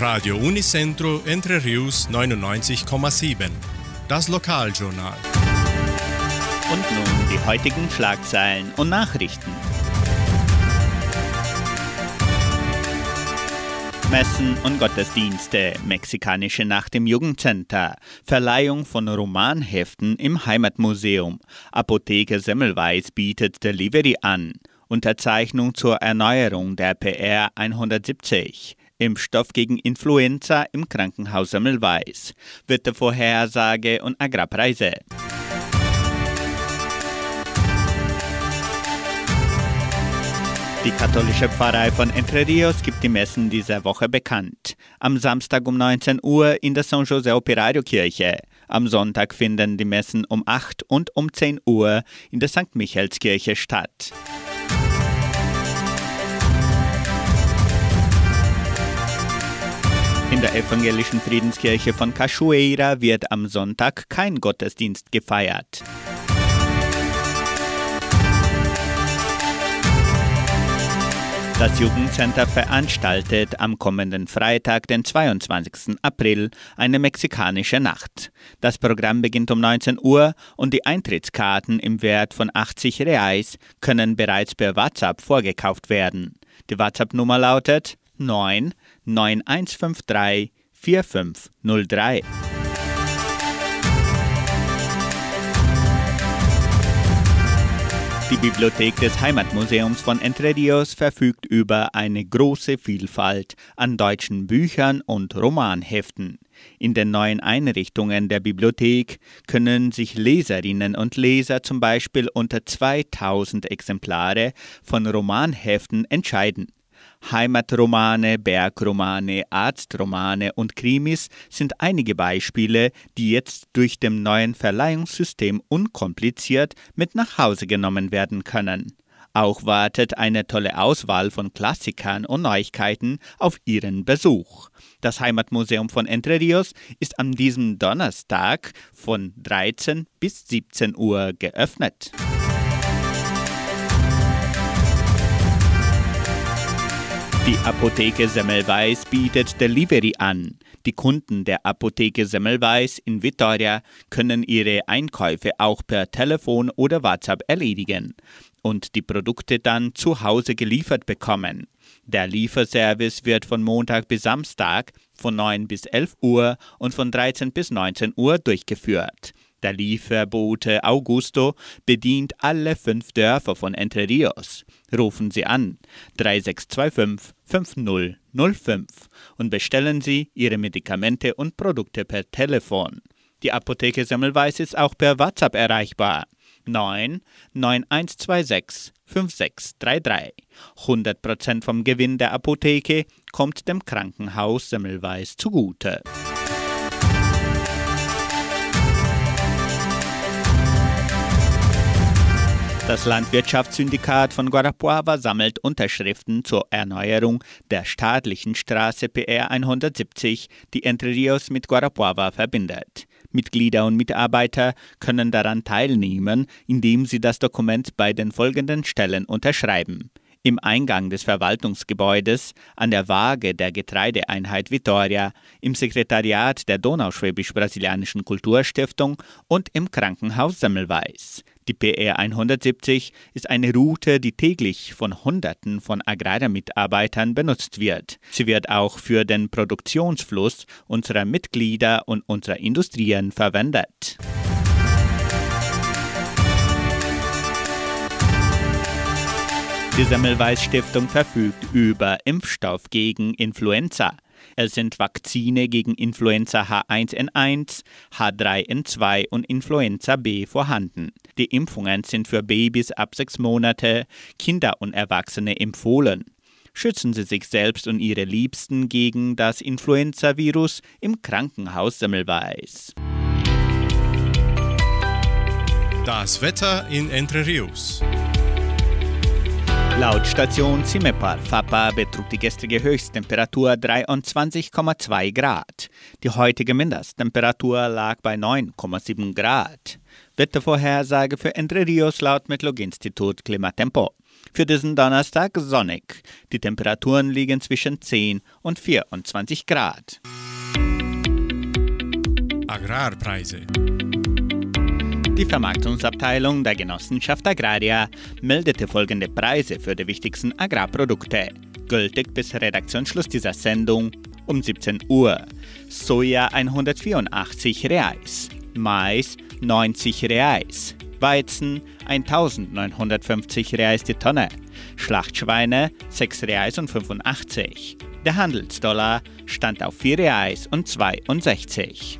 Radio Unicentro Entre Rius 99,7. Das Lokaljournal. Und nun die heutigen Schlagzeilen und Nachrichten. Messen und Gottesdienste, Mexikanische Nacht im Jugendcenter, Verleihung von Romanheften im Heimatmuseum, Apotheke Semmelweis bietet Delivery an, Unterzeichnung zur Erneuerung der PR 170, Impfstoff gegen Influenza im Krankenhaus Semmelweis, Wettervorhersage und Agrarpreise. Die katholische Pfarrei von Entre Rios gibt die Messen dieser Woche bekannt. Am Samstag um 19 Uhr in der San José Operario Kirche. Am Sonntag finden die Messen um 8 und um 10 Uhr in der St. Michaelskirche statt. In der evangelischen Friedenskirche von Cachoeira wird am Sonntag kein Gottesdienst gefeiert. Das Jugendcenter veranstaltet am kommenden Freitag, den 22. April, eine mexikanische Nacht. Das Programm beginnt um 19 Uhr und die Eintrittskarten im Wert von 80 Reais können bereits per WhatsApp vorgekauft werden. Die WhatsApp-Nummer lautet 9 9153 4503. Die Bibliothek des Heimatmuseums von Entre Rios verfügt über eine große Vielfalt an deutschen Büchern und Romanheften. In den neuen Einrichtungen der Bibliothek können sich Leserinnen und Leser zum Beispiel unter 2000 Exemplare von Romanheften entscheiden. Heimatromane, Bergromane, Arztromane und Krimis sind einige Beispiele, die jetzt durch dem neuen Verleihungssystem unkompliziert mit nach Hause genommen werden können. Auch wartet eine tolle Auswahl von Klassikern und Neuigkeiten auf Ihren Besuch. Das Heimatmuseum von Entre Rios ist an diesem Donnerstag von 13 bis 17 Uhr geöffnet. Die Apotheke Semmelweis bietet Delivery an. Die Kunden der Apotheke Semmelweis in Vitoria können ihre Einkäufe auch per Telefon oder WhatsApp erledigen und die Produkte dann zu Hause geliefert bekommen. Der Lieferservice wird von Montag bis Samstag von 9 bis 11 Uhr und von 13 bis 19 Uhr durchgeführt. Der Lieferbote Augusto bedient alle fünf Dörfer von Entre Rios. Rufen Sie an 3625 5005 und bestellen Sie Ihre Medikamente und Produkte per Telefon. Die Apotheke Semmelweis ist auch per WhatsApp erreichbar. 9 9126 5633. 100% vom Gewinn der Apotheke kommt dem Krankenhaus Semmelweis zugute. Das Landwirtschaftssyndikat von Guarapuava sammelt Unterschriften zur Erneuerung der staatlichen Straße PR 170, die Entre Rios mit Guarapuava verbindet. Mitglieder und Mitarbeiter können daran teilnehmen, indem sie das Dokument bei den folgenden Stellen unterschreiben im Eingang des Verwaltungsgebäudes, an der Waage der Getreideeinheit Vitoria, im Sekretariat der Donauschwäbisch-Brasilianischen Kulturstiftung und im Krankenhaus Semmelweis. Die PR 170 ist eine Route, die täglich von Hunderten von Agrarmitarbeitern benutzt wird. Sie wird auch für den Produktionsfluss unserer Mitglieder und unserer Industrien verwendet. Die Semmelweis Stiftung verfügt über Impfstoff gegen Influenza. Es sind Vakzine gegen Influenza H1N1, H3N2 und Influenza B vorhanden. Die Impfungen sind für Babys ab sechs Monate, Kinder und Erwachsene empfohlen. Schützen Sie sich selbst und Ihre Liebsten gegen das Influenza-Virus im Krankenhaus Semmelweis. Das Wetter in Entre Rios. Laut Station Cimepar Fapa betrug die gestrige Höchsttemperatur 23,2 Grad. Die heutige Mindesttemperatur lag bei 9,7 Grad. Wettervorhersage für Entre Rios laut Metlog-Institut Klimatempo. Für diesen Donnerstag sonnig. Die Temperaturen liegen zwischen 10 und 24 Grad. Agrarpreise. Die Vermarktungsabteilung der Genossenschaft Agraria meldete folgende Preise für die wichtigsten Agrarprodukte, gültig bis Redaktionsschluss dieser Sendung um 17 Uhr. Soja 184 Reais, Mais 90 Reais, Weizen 1950 Reais die Tonne, Schlachtschweine 6 Reais und 85. Der Handelsdollar stand auf 4 Reais und 62.